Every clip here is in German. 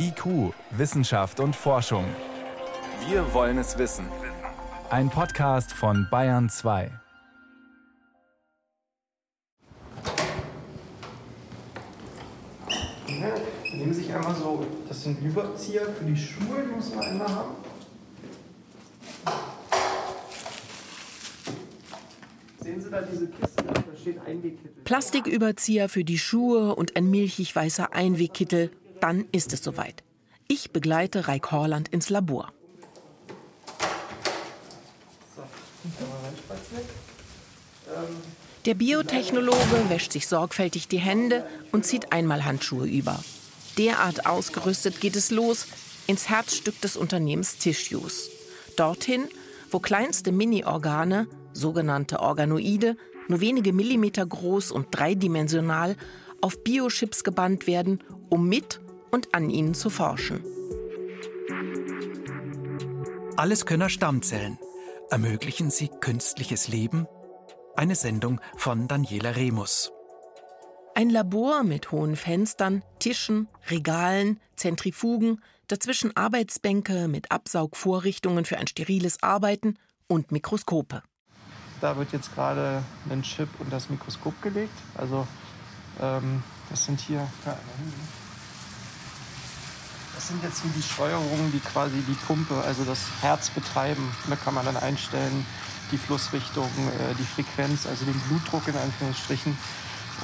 IQ, Wissenschaft und Forschung. Wir wollen es wissen. Ein Podcast von Bayern 2. Ja, nehmen sich einmal so, das sind Überzieher für die Schuhe, die muss man einmal haben. Sehen Sie da diese Kiste? Da steht Einwegkittel. Plastiküberzieher für die Schuhe und ein milchig weißer Einwegkittel. Dann ist es soweit. Ich begleite Reik Horland ins Labor. Der Biotechnologe wäscht sich sorgfältig die Hände und zieht einmal Handschuhe über. Derart ausgerüstet geht es los ins Herzstück des Unternehmens Tissues. Dorthin, wo kleinste Mini-Organe, sogenannte Organoide, nur wenige Millimeter groß und dreidimensional, auf Biochips gebannt werden, um mit und an ihnen zu forschen. Alleskönner Stammzellen. Ermöglichen sie künstliches Leben? Eine Sendung von Daniela Remus. Ein Labor mit hohen Fenstern, Tischen, Regalen, Zentrifugen, dazwischen Arbeitsbänke mit Absaugvorrichtungen für ein steriles Arbeiten und Mikroskope. Da wird jetzt gerade ein Chip und das Mikroskop gelegt. Also ähm, das sind hier. Das sind jetzt die Steuerungen, die quasi die Pumpe, also das Herz betreiben. Da kann man dann einstellen, die Flussrichtung, äh, die Frequenz, also den Blutdruck in Anführungsstrichen.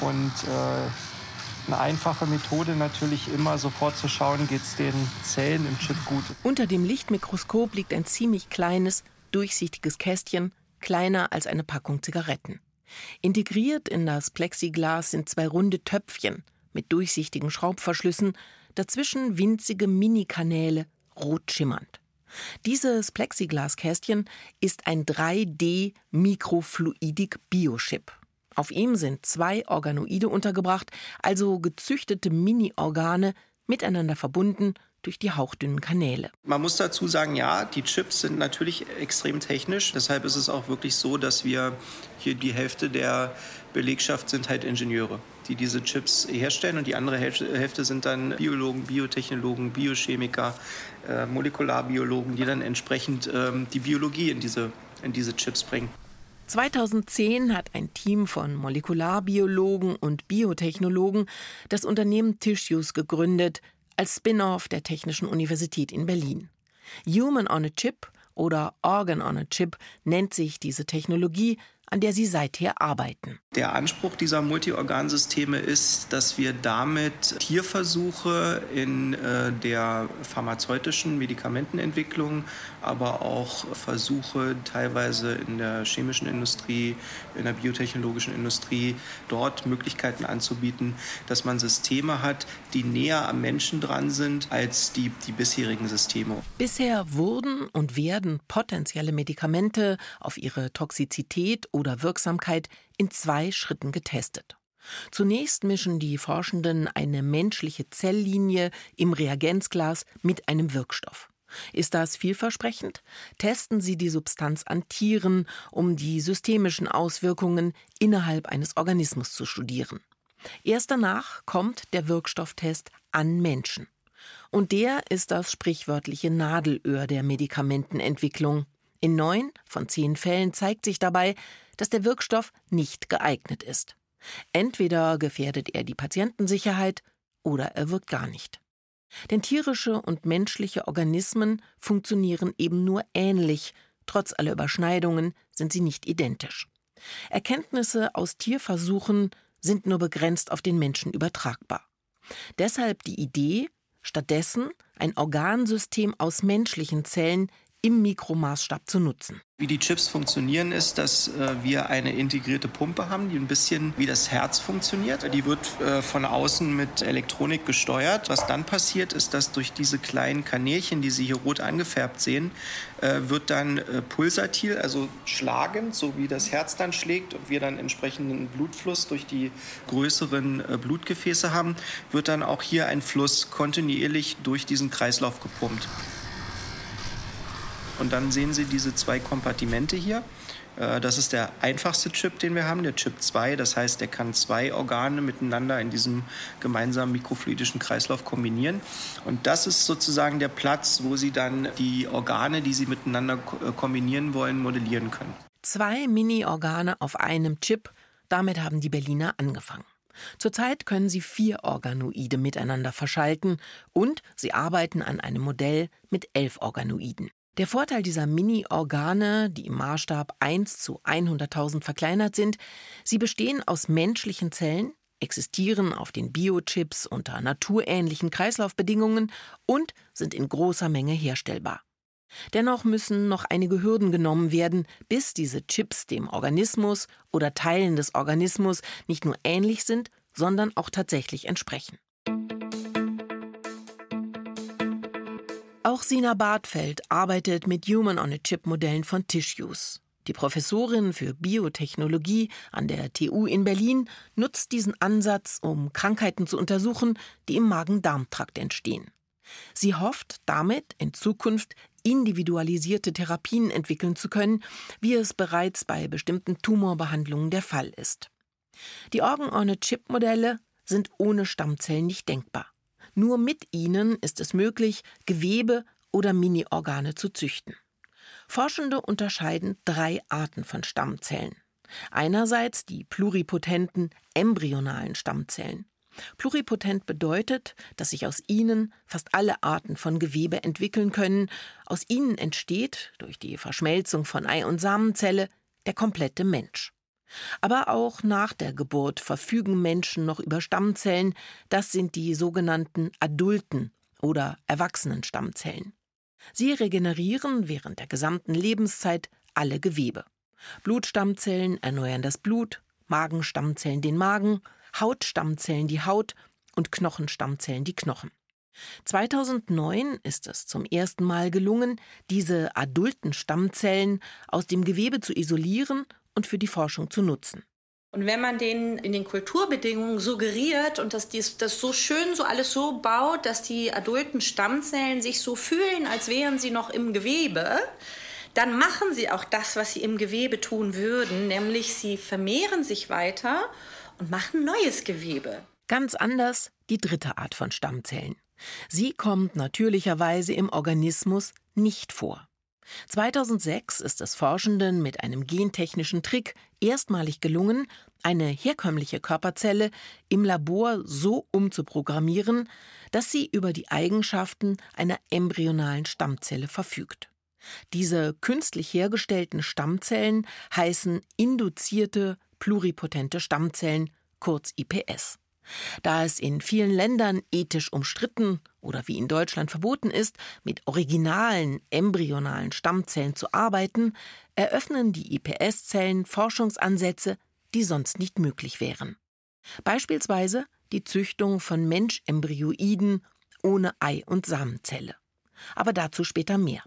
Und äh, eine einfache Methode natürlich immer sofort zu schauen, geht es den Zellen im Chip gut. Unter dem Lichtmikroskop liegt ein ziemlich kleines, durchsichtiges Kästchen, kleiner als eine Packung Zigaretten. Integriert in das Plexiglas sind zwei runde Töpfchen mit durchsichtigen Schraubverschlüssen, dazwischen winzige Minikanäle, rot schimmernd. Dieses Plexiglaskästchen ist ein 3D-Mikrofluidik Biochip. Auf ihm sind zwei Organoide untergebracht, also gezüchtete Mini-Organe, miteinander verbunden durch die hauchdünnen Kanäle. Man muss dazu sagen, ja, die Chips sind natürlich extrem technisch. Deshalb ist es auch wirklich so, dass wir hier die Hälfte der Belegschaft sind halt Ingenieure, die diese Chips herstellen und die andere Hälfte sind dann Biologen, Biotechnologen, Biochemiker, äh, Molekularbiologen, die dann entsprechend ähm, die Biologie in diese, in diese Chips bringen. 2010 hat ein Team von Molekularbiologen und Biotechnologen das Unternehmen Tissues gegründet, als Spin-off der Technischen Universität in Berlin. Human on a Chip oder Organ on a Chip nennt sich diese Technologie, an der sie seither arbeiten. Der Anspruch dieser Multiorgansysteme ist, dass wir damit Tierversuche in äh, der pharmazeutischen Medikamentenentwicklung, aber auch Versuche teilweise in der chemischen Industrie, in der biotechnologischen Industrie, dort Möglichkeiten anzubieten, dass man Systeme hat, die näher am Menschen dran sind als die, die bisherigen Systeme. Bisher wurden und werden potenzielle Medikamente auf ihre Toxizität oder Wirksamkeit in zwei Schritten getestet. Zunächst mischen die Forschenden eine menschliche Zelllinie im Reagenzglas mit einem Wirkstoff. Ist das vielversprechend? Testen Sie die Substanz an Tieren, um die systemischen Auswirkungen innerhalb eines Organismus zu studieren. Erst danach kommt der Wirkstofftest an Menschen. Und der ist das sprichwörtliche Nadelöhr der Medikamentenentwicklung. In neun von zehn Fällen zeigt sich dabei, dass der Wirkstoff nicht geeignet ist. Entweder gefährdet er die Patientensicherheit oder er wirkt gar nicht. Denn tierische und menschliche Organismen funktionieren eben nur ähnlich, trotz aller Überschneidungen sind sie nicht identisch. Erkenntnisse aus Tierversuchen sind nur begrenzt auf den Menschen übertragbar. Deshalb die Idee, stattdessen ein Organsystem aus menschlichen Zellen im Mikromaßstab zu nutzen. Wie die Chips funktionieren, ist, dass äh, wir eine integrierte Pumpe haben, die ein bisschen wie das Herz funktioniert. Die wird äh, von außen mit Elektronik gesteuert. Was dann passiert, ist, dass durch diese kleinen Kanälchen, die Sie hier rot angefärbt sehen, äh, wird dann pulsatil, also schlagend, so wie das Herz dann schlägt und wir dann entsprechenden Blutfluss durch die größeren Blutgefäße haben, wird dann auch hier ein Fluss kontinuierlich durch diesen Kreislauf gepumpt. Und dann sehen Sie diese zwei Kompartimente hier. Äh, das ist der einfachste Chip, den wir haben, der Chip 2. Das heißt, der kann zwei Organe miteinander in diesem gemeinsamen mikrofluidischen Kreislauf kombinieren. Und das ist sozusagen der Platz, wo Sie dann die Organe, die Sie miteinander äh, kombinieren wollen, modellieren können. Zwei Mini-Organe auf einem Chip, damit haben die Berliner angefangen. Zurzeit können sie vier Organoide miteinander verschalten und sie arbeiten an einem Modell mit elf Organoiden. Der Vorteil dieser Mini-Organe, die im Maßstab 1 zu 100.000 verkleinert sind, sie bestehen aus menschlichen Zellen, existieren auf den Biochips unter naturähnlichen Kreislaufbedingungen und sind in großer Menge herstellbar. Dennoch müssen noch einige Hürden genommen werden, bis diese Chips dem Organismus oder Teilen des Organismus nicht nur ähnlich sind, sondern auch tatsächlich entsprechen. Auch Sina Bartfeld arbeitet mit Human-on-a-Chip-Modellen von Tissues. Die Professorin für Biotechnologie an der TU in Berlin nutzt diesen Ansatz, um Krankheiten zu untersuchen, die im Magen-Darm-Trakt entstehen. Sie hofft damit in Zukunft individualisierte Therapien entwickeln zu können, wie es bereits bei bestimmten Tumorbehandlungen der Fall ist. Die Organ-on-a-Chip-Modelle sind ohne Stammzellen nicht denkbar. Nur mit ihnen ist es möglich, Gewebe oder Mini-Organe zu züchten. Forschende unterscheiden drei Arten von Stammzellen. Einerseits die pluripotenten embryonalen Stammzellen. Pluripotent bedeutet, dass sich aus ihnen fast alle Arten von Gewebe entwickeln können. Aus ihnen entsteht, durch die Verschmelzung von Ei- und Samenzelle, der komplette Mensch. Aber auch nach der Geburt verfügen Menschen noch über Stammzellen, das sind die sogenannten adulten oder erwachsenen Stammzellen. Sie regenerieren während der gesamten Lebenszeit alle Gewebe. Blutstammzellen erneuern das Blut, Magenstammzellen den Magen, Hautstammzellen die Haut und Knochenstammzellen die Knochen. 2009 ist es zum ersten Mal gelungen, diese adulten Stammzellen aus dem Gewebe zu isolieren und für die Forschung zu nutzen. Und wenn man den in den Kulturbedingungen suggeriert und dass dies, das so schön so alles so baut, dass die adulten Stammzellen sich so fühlen, als wären sie noch im Gewebe, dann machen sie auch das, was sie im Gewebe tun würden, nämlich sie vermehren sich weiter und machen neues Gewebe. Ganz anders die dritte Art von Stammzellen. Sie kommt natürlicherweise im Organismus nicht vor. 2006 ist es Forschenden mit einem gentechnischen Trick erstmalig gelungen, eine herkömmliche Körperzelle im Labor so umzuprogrammieren, dass sie über die Eigenschaften einer embryonalen Stammzelle verfügt. Diese künstlich hergestellten Stammzellen heißen induzierte pluripotente Stammzellen, kurz IPS. Da es in vielen Ländern ethisch umstritten oder wie in Deutschland verboten ist, mit originalen embryonalen Stammzellen zu arbeiten, eröffnen die IPS-Zellen Forschungsansätze, die sonst nicht möglich wären. Beispielsweise die Züchtung von Menschembryoiden ohne Ei- und Samenzelle. Aber dazu später mehr.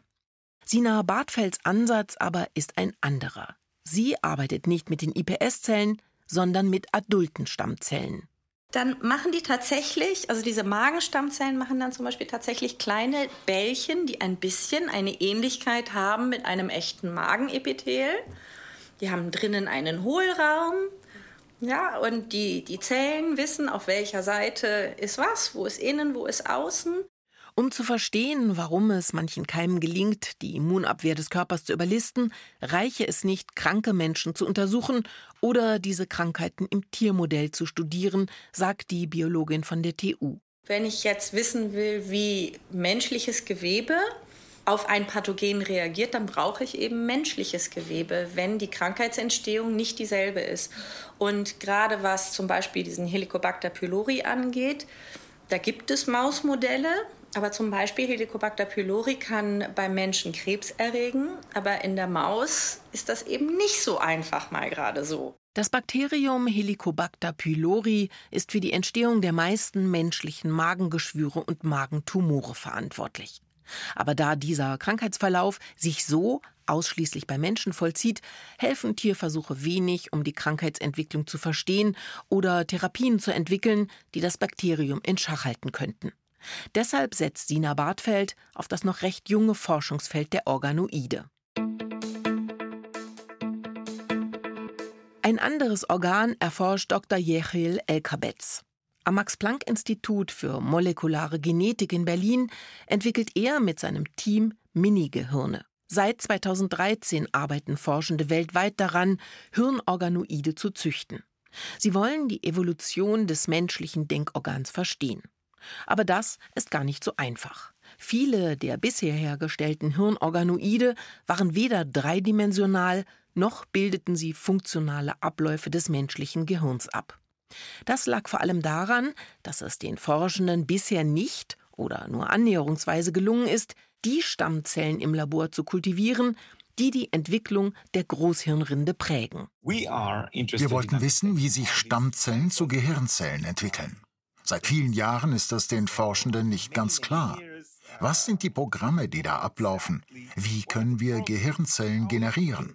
Sina Bartfelds Ansatz aber ist ein anderer. Sie arbeitet nicht mit den IPS-Zellen, sondern mit adulten Stammzellen dann machen die tatsächlich, also diese Magenstammzellen machen dann zum Beispiel tatsächlich kleine Bällchen, die ein bisschen eine Ähnlichkeit haben mit einem echten Magenepithel. Die haben drinnen einen Hohlraum. Ja, und die, die Zellen wissen, auf welcher Seite ist was, wo ist innen, wo ist außen. Um zu verstehen, warum es manchen Keimen gelingt, die Immunabwehr des Körpers zu überlisten, reiche es nicht, kranke Menschen zu untersuchen oder diese Krankheiten im Tiermodell zu studieren, sagt die Biologin von der TU. Wenn ich jetzt wissen will, wie menschliches Gewebe auf ein Pathogen reagiert, dann brauche ich eben menschliches Gewebe, wenn die Krankheitsentstehung nicht dieselbe ist. Und gerade was zum Beispiel diesen Helicobacter pylori angeht, da gibt es Mausmodelle, aber zum Beispiel Helicobacter pylori kann beim Menschen Krebs erregen, aber in der Maus ist das eben nicht so einfach mal gerade so. Das Bakterium Helicobacter pylori ist für die Entstehung der meisten menschlichen Magengeschwüre und Magentumore verantwortlich. Aber da dieser Krankheitsverlauf sich so ausschließlich bei Menschen vollzieht, helfen Tierversuche wenig, um die Krankheitsentwicklung zu verstehen oder Therapien zu entwickeln, die das Bakterium in Schach halten könnten. Deshalb setzt Sina Bartfeld auf das noch recht junge Forschungsfeld der Organoide. Ein anderes Organ erforscht Dr. Jechiel Elkabetz. Am Max-Planck-Institut für molekulare Genetik in Berlin entwickelt er mit seinem Team Minigehirne. Seit 2013 arbeiten Forschende weltweit daran, Hirnorganoide zu züchten. Sie wollen die Evolution des menschlichen Denkorgans verstehen. Aber das ist gar nicht so einfach. Viele der bisher hergestellten Hirnorganoide waren weder dreidimensional noch bildeten sie funktionale Abläufe des menschlichen Gehirns ab. Das lag vor allem daran, dass es den Forschenden bisher nicht oder nur annäherungsweise gelungen ist, die Stammzellen im Labor zu kultivieren, die die Entwicklung der Großhirnrinde prägen. Wir wollten wissen, wie sich Stammzellen zu Gehirnzellen entwickeln. Seit vielen Jahren ist das den Forschenden nicht ganz klar. Was sind die Programme, die da ablaufen? Wie können wir Gehirnzellen generieren?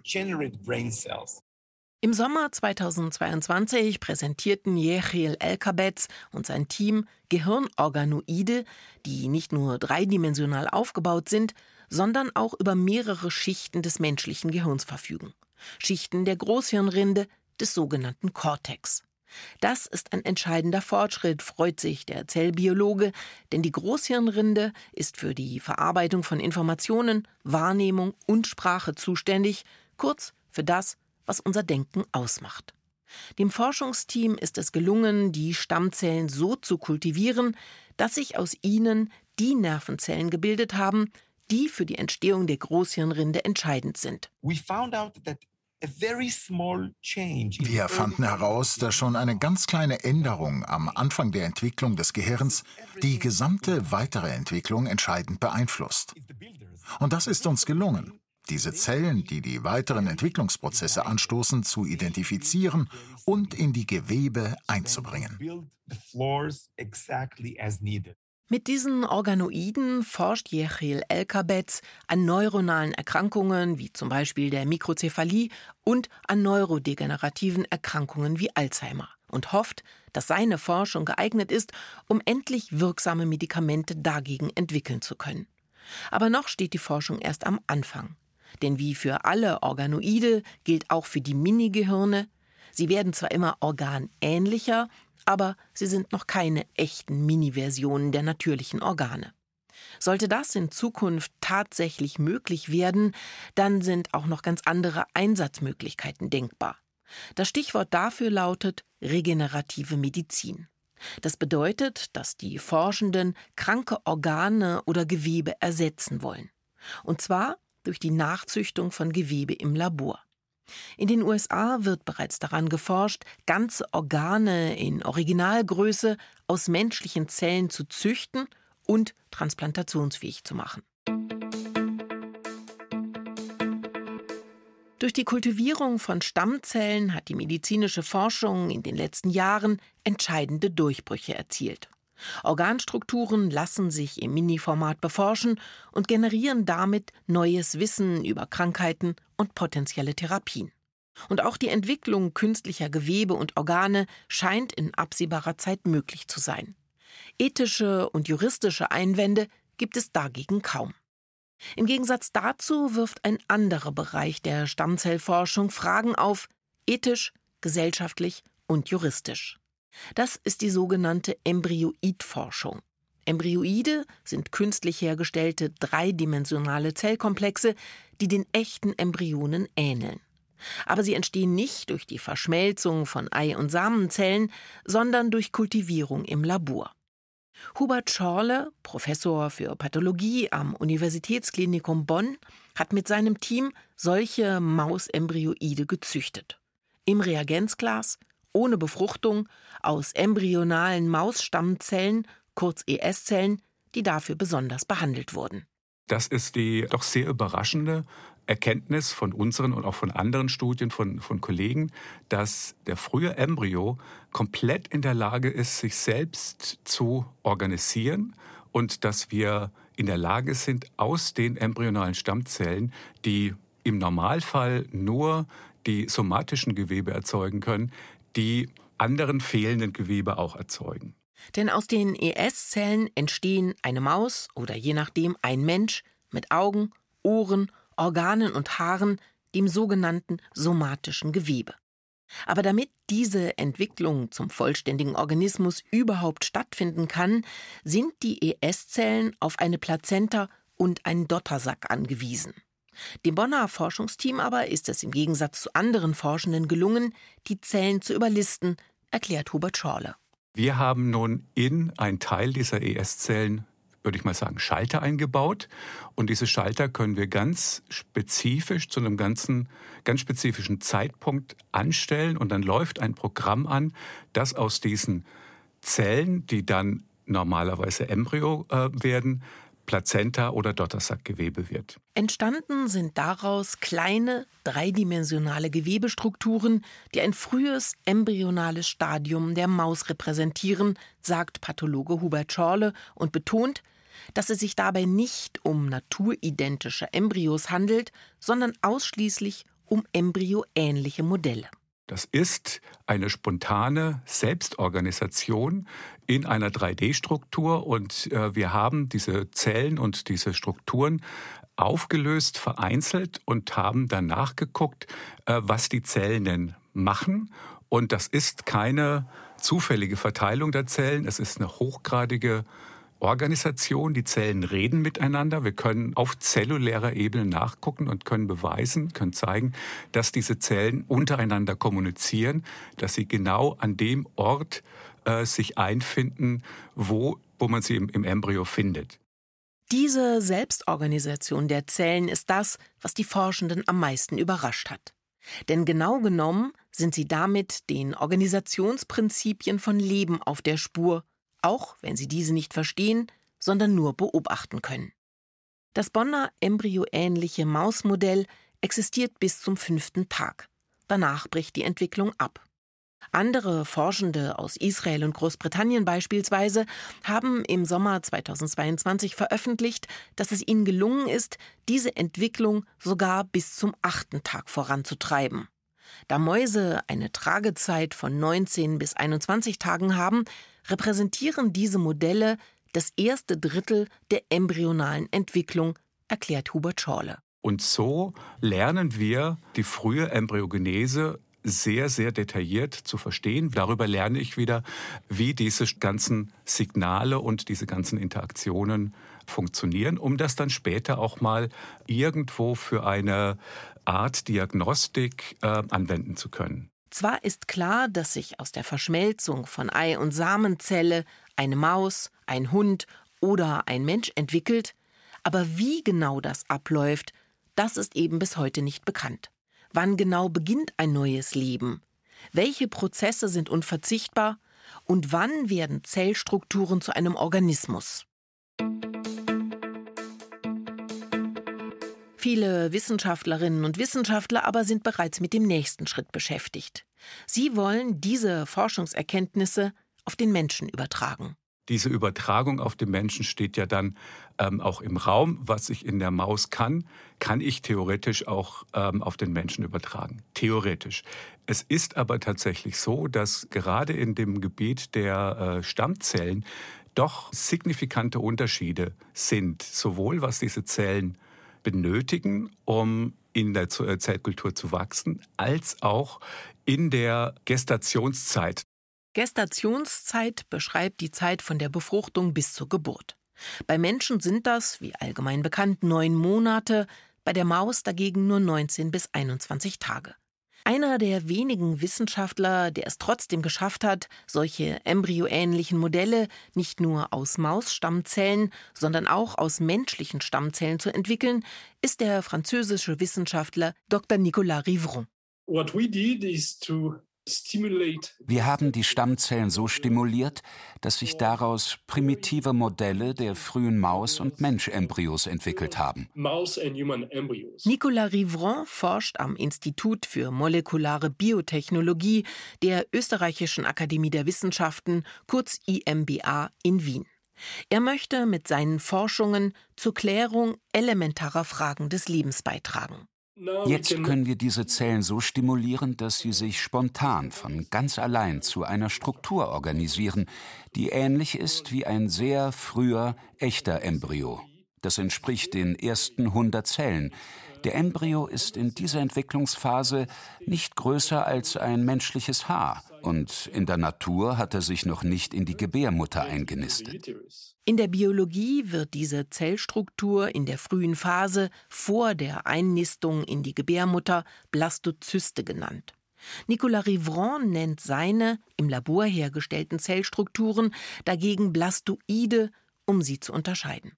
Im Sommer 2022 präsentierten Jechiel Elkabetz und sein Team Gehirnorganoide, die nicht nur dreidimensional aufgebaut sind, sondern auch über mehrere Schichten des menschlichen Gehirns verfügen. Schichten der Großhirnrinde, des sogenannten Cortex. Das ist ein entscheidender Fortschritt, freut sich der Zellbiologe, denn die Großhirnrinde ist für die Verarbeitung von Informationen, Wahrnehmung und Sprache zuständig, kurz für das, was unser Denken ausmacht. Dem Forschungsteam ist es gelungen, die Stammzellen so zu kultivieren, dass sich aus ihnen die Nervenzellen gebildet haben, die für die Entstehung der Großhirnrinde entscheidend sind. Wir fanden heraus, dass schon eine ganz kleine Änderung am Anfang der Entwicklung des Gehirns die gesamte weitere Entwicklung entscheidend beeinflusst. Und das ist uns gelungen diese Zellen, die die weiteren Entwicklungsprozesse anstoßen, zu identifizieren und in die Gewebe einzubringen. Mit diesen Organoiden forscht Jechiel Elkabetz an neuronalen Erkrankungen wie zum Beispiel der Mikrozephalie und an neurodegenerativen Erkrankungen wie Alzheimer und hofft, dass seine Forschung geeignet ist, um endlich wirksame Medikamente dagegen entwickeln zu können. Aber noch steht die Forschung erst am Anfang. Denn wie für alle Organoide gilt auch für die Minigehirne, sie werden zwar immer organähnlicher, aber sie sind noch keine echten Mini-Versionen der natürlichen Organe. Sollte das in Zukunft tatsächlich möglich werden, dann sind auch noch ganz andere Einsatzmöglichkeiten denkbar. Das Stichwort dafür lautet regenerative Medizin. Das bedeutet, dass die Forschenden kranke Organe oder Gewebe ersetzen wollen. Und zwar durch die Nachzüchtung von Gewebe im Labor. In den USA wird bereits daran geforscht, ganze Organe in Originalgröße aus menschlichen Zellen zu züchten und transplantationsfähig zu machen. Durch die Kultivierung von Stammzellen hat die medizinische Forschung in den letzten Jahren entscheidende Durchbrüche erzielt. Organstrukturen lassen sich im Mini-Format beforschen und generieren damit neues Wissen über Krankheiten und potenzielle Therapien. Und auch die Entwicklung künstlicher Gewebe und Organe scheint in absehbarer Zeit möglich zu sein. Ethische und juristische Einwände gibt es dagegen kaum. Im Gegensatz dazu wirft ein anderer Bereich der Stammzellforschung Fragen auf, ethisch, gesellschaftlich und juristisch. Das ist die sogenannte Embryoidforschung. Embryoide sind künstlich hergestellte dreidimensionale Zellkomplexe, die den echten Embryonen ähneln. Aber sie entstehen nicht durch die Verschmelzung von Ei- und Samenzellen, sondern durch Kultivierung im Labor. Hubert Schorle, Professor für Pathologie am Universitätsklinikum Bonn, hat mit seinem Team solche Mausembryoide gezüchtet. Im Reagenzglas ohne Befruchtung aus embryonalen Mausstammzellen, kurz ES-Zellen, die dafür besonders behandelt wurden. Das ist die doch sehr überraschende Erkenntnis von unseren und auch von anderen Studien von, von Kollegen, dass der frühe Embryo komplett in der Lage ist, sich selbst zu organisieren und dass wir in der Lage sind, aus den embryonalen Stammzellen, die im Normalfall nur die somatischen Gewebe erzeugen können, die anderen fehlenden Gewebe auch erzeugen. Denn aus den ES-Zellen entstehen eine Maus oder je nachdem ein Mensch mit Augen, Ohren, Organen und Haaren, dem sogenannten somatischen Gewebe. Aber damit diese Entwicklung zum vollständigen Organismus überhaupt stattfinden kann, sind die ES-Zellen auf eine Plazenta und einen Dottersack angewiesen. Dem Bonner Forschungsteam aber ist es im Gegensatz zu anderen Forschenden gelungen, die Zellen zu überlisten, erklärt Hubert Schorle. Wir haben nun in einen Teil dieser ES-Zellen würde ich mal sagen, Schalter eingebaut. Und diese Schalter können wir ganz spezifisch zu einem ganzen, ganz spezifischen Zeitpunkt anstellen. Und dann läuft ein Programm an, das aus diesen Zellen, die dann normalerweise Embryo äh, werden, Plazenta oder Dottersackgewebe wird. Entstanden sind daraus kleine, dreidimensionale Gewebestrukturen, die ein frühes embryonales Stadium der Maus repräsentieren, sagt Pathologe Hubert Schorle und betont, dass es sich dabei nicht um naturidentische Embryos handelt, sondern ausschließlich um embryoähnliche Modelle. Das ist eine spontane Selbstorganisation in einer 3D-Struktur und äh, wir haben diese Zellen und diese Strukturen aufgelöst, vereinzelt und haben dann nachgeguckt, äh, was die Zellen denn machen. Und das ist keine zufällige Verteilung der Zellen, es ist eine hochgradige Organisation. Die Zellen reden miteinander. Wir können auf zellulärer Ebene nachgucken und können beweisen, können zeigen, dass diese Zellen untereinander kommunizieren, dass sie genau an dem Ort äh, sich einfinden, wo, wo man sie im, im Embryo findet. Diese Selbstorganisation der Zellen ist das, was die Forschenden am meisten überrascht hat. Denn genau genommen sind sie damit den Organisationsprinzipien von Leben auf der Spur auch wenn sie diese nicht verstehen, sondern nur beobachten können. Das Bonner embryoähnliche Mausmodell existiert bis zum fünften Tag. Danach bricht die Entwicklung ab. Andere Forschende aus Israel und Großbritannien beispielsweise haben im Sommer 2022 veröffentlicht, dass es ihnen gelungen ist, diese Entwicklung sogar bis zum achten Tag voranzutreiben. Da Mäuse eine Tragezeit von 19 bis 21 Tagen haben, repräsentieren diese Modelle das erste Drittel der embryonalen Entwicklung, erklärt Hubert Schorle. Und so lernen wir die frühe Embryogenese sehr, sehr detailliert zu verstehen. Darüber lerne ich wieder, wie diese ganzen Signale und diese ganzen Interaktionen funktionieren, um das dann später auch mal irgendwo für eine Art Diagnostik äh, anwenden zu können. Zwar ist klar, dass sich aus der Verschmelzung von Ei- und Samenzelle eine Maus, ein Hund oder ein Mensch entwickelt, aber wie genau das abläuft, das ist eben bis heute nicht bekannt. Wann genau beginnt ein neues Leben? Welche Prozesse sind unverzichtbar? Und wann werden Zellstrukturen zu einem Organismus? Viele Wissenschaftlerinnen und Wissenschaftler aber sind bereits mit dem nächsten Schritt beschäftigt. Sie wollen diese Forschungserkenntnisse auf den Menschen übertragen. Diese Übertragung auf den Menschen steht ja dann ähm, auch im Raum. Was ich in der Maus kann, kann ich theoretisch auch ähm, auf den Menschen übertragen. Theoretisch. Es ist aber tatsächlich so, dass gerade in dem Gebiet der äh, Stammzellen doch signifikante Unterschiede sind, sowohl was diese Zellen benötigen, um in der äh, Zellkultur zu wachsen, als auch in der Gestationszeit. Gestationszeit beschreibt die Zeit von der Befruchtung bis zur Geburt. Bei Menschen sind das, wie allgemein bekannt, neun Monate, bei der Maus dagegen nur 19 bis 21 Tage. Einer der wenigen Wissenschaftler, der es trotzdem geschafft hat, solche embryoähnlichen Modelle nicht nur aus Mausstammzellen, sondern auch aus menschlichen Stammzellen zu entwickeln, ist der französische Wissenschaftler Dr. Nicolas Rivron. What we did is to wir haben die Stammzellen so stimuliert, dass sich daraus primitive Modelle der frühen Maus- und Menschembryos entwickelt haben. Nicolas Rivron forscht am Institut für molekulare Biotechnologie der Österreichischen Akademie der Wissenschaften, kurz IMBA, in Wien. Er möchte mit seinen Forschungen zur Klärung elementarer Fragen des Lebens beitragen. Jetzt können wir diese Zellen so stimulieren, dass sie sich spontan von ganz allein zu einer Struktur organisieren, die ähnlich ist wie ein sehr früher echter Embryo. Das entspricht den ersten 100 Zellen. Der Embryo ist in dieser Entwicklungsphase nicht größer als ein menschliches Haar und in der Natur hat er sich noch nicht in die Gebärmutter eingenistet. In der Biologie wird diese Zellstruktur in der frühen Phase vor der Einnistung in die Gebärmutter Blastozyste genannt. Nicolas Rivron nennt seine im Labor hergestellten Zellstrukturen dagegen Blastoide, um sie zu unterscheiden.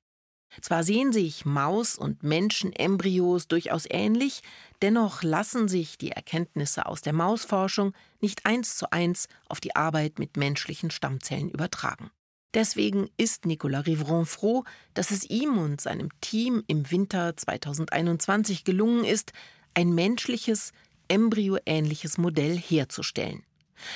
Zwar sehen sich Maus- und Menschenembryos durchaus ähnlich, dennoch lassen sich die Erkenntnisse aus der Mausforschung nicht eins zu eins auf die Arbeit mit menschlichen Stammzellen übertragen. Deswegen ist Nicolas Rivron froh, dass es ihm und seinem Team im Winter 2021 gelungen ist, ein menschliches, embryoähnliches Modell herzustellen.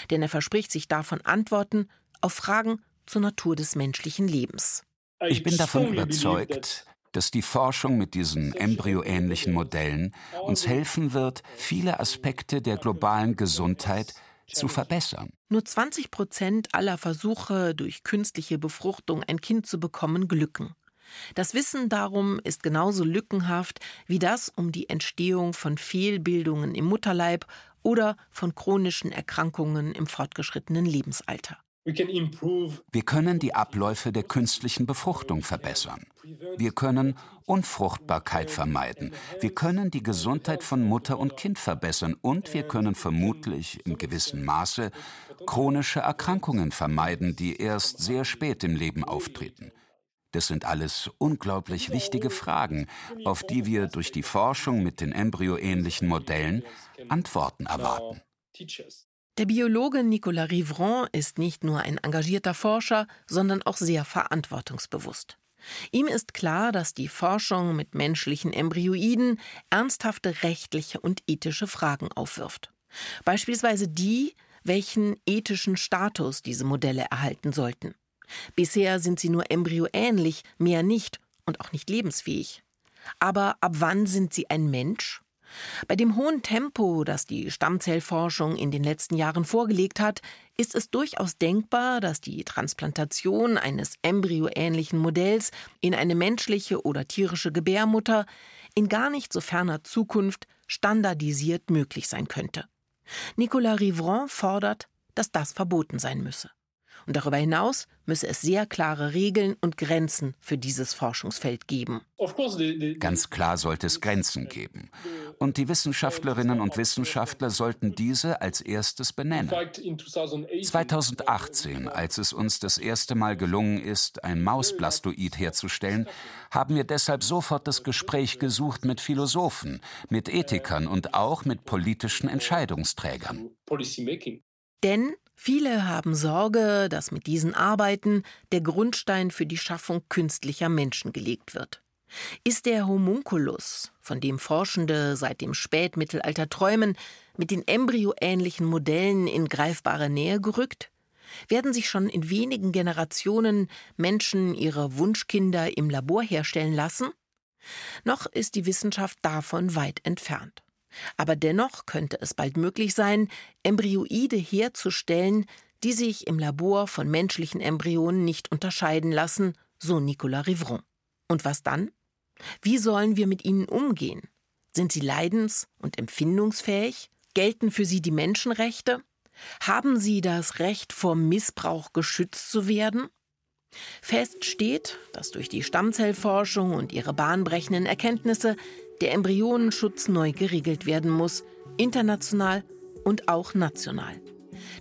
Denn er verspricht sich davon Antworten auf Fragen zur Natur des menschlichen Lebens. Ich bin davon überzeugt, dass die Forschung mit diesen embryoähnlichen Modellen uns helfen wird, viele Aspekte der globalen Gesundheit zu verbessern. Nur 20 Prozent aller Versuche, durch künstliche Befruchtung ein Kind zu bekommen, glücken. Das Wissen darum ist genauso lückenhaft wie das um die Entstehung von Fehlbildungen im Mutterleib oder von chronischen Erkrankungen im fortgeschrittenen Lebensalter. Wir können die Abläufe der künstlichen Befruchtung verbessern. Wir können Unfruchtbarkeit vermeiden. Wir können die Gesundheit von Mutter und Kind verbessern. Und wir können vermutlich in gewissem Maße chronische Erkrankungen vermeiden, die erst sehr spät im Leben auftreten. Das sind alles unglaublich wichtige Fragen, auf die wir durch die Forschung mit den embryoähnlichen Modellen Antworten erwarten. Der Biologe Nicolas Rivron ist nicht nur ein engagierter Forscher, sondern auch sehr verantwortungsbewusst. Ihm ist klar, dass die Forschung mit menschlichen Embryoiden ernsthafte rechtliche und ethische Fragen aufwirft. Beispielsweise die, welchen ethischen Status diese Modelle erhalten sollten. Bisher sind sie nur embryoähnlich, mehr nicht und auch nicht lebensfähig. Aber ab wann sind sie ein Mensch? Bei dem hohen Tempo, das die Stammzellforschung in den letzten Jahren vorgelegt hat, ist es durchaus denkbar, dass die Transplantation eines embryoähnlichen Modells in eine menschliche oder tierische Gebärmutter in gar nicht so ferner Zukunft standardisiert möglich sein könnte. Nicolas Rivron fordert, dass das verboten sein müsse. Und darüber hinaus müsse es sehr klare Regeln und Grenzen für dieses Forschungsfeld geben. Ganz klar sollte es Grenzen geben. Und die Wissenschaftlerinnen und Wissenschaftler sollten diese als erstes benennen. 2018, als es uns das erste Mal gelungen ist, ein Mausblastoid herzustellen, haben wir deshalb sofort das Gespräch gesucht mit Philosophen, mit Ethikern und auch mit politischen Entscheidungsträgern. Denn Viele haben Sorge, dass mit diesen Arbeiten der Grundstein für die Schaffung künstlicher Menschen gelegt wird. Ist der Homunculus, von dem Forschende seit dem Spätmittelalter träumen, mit den embryoähnlichen Modellen in greifbare Nähe gerückt? Werden sich schon in wenigen Generationen Menschen ihre Wunschkinder im Labor herstellen lassen? Noch ist die Wissenschaft davon weit entfernt. Aber dennoch könnte es bald möglich sein, Embryoide herzustellen, die sich im Labor von menschlichen Embryonen nicht unterscheiden lassen, so Nicolas Rivron. Und was dann? Wie sollen wir mit ihnen umgehen? Sind sie leidens- und empfindungsfähig? Gelten für sie die Menschenrechte? Haben sie das Recht vor Missbrauch geschützt zu werden? Fest steht, dass durch die Stammzellforschung und ihre bahnbrechenden Erkenntnisse der Embryonenschutz neu geregelt werden muss, international und auch national.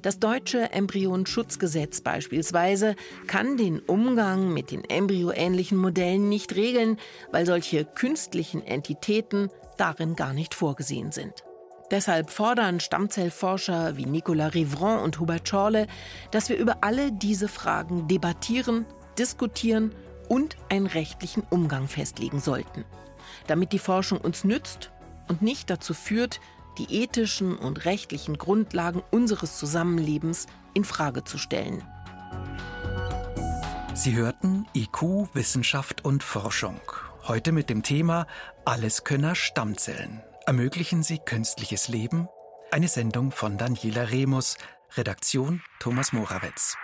Das deutsche Embryonenschutzgesetz beispielsweise kann den Umgang mit den embryoähnlichen Modellen nicht regeln, weil solche künstlichen Entitäten darin gar nicht vorgesehen sind. Deshalb fordern Stammzellforscher wie Nicolas Rivron und Hubert Schorle, dass wir über alle diese Fragen debattieren, diskutieren und einen rechtlichen Umgang festlegen sollten damit die Forschung uns nützt und nicht dazu führt, die ethischen und rechtlichen Grundlagen unseres Zusammenlebens in Frage zu stellen. Sie hörten IQ, Wissenschaft und Forschung. Heute mit dem Thema Alleskönner Stammzellen. Ermöglichen sie künstliches Leben? Eine Sendung von Daniela Remus, Redaktion Thomas Morawetz.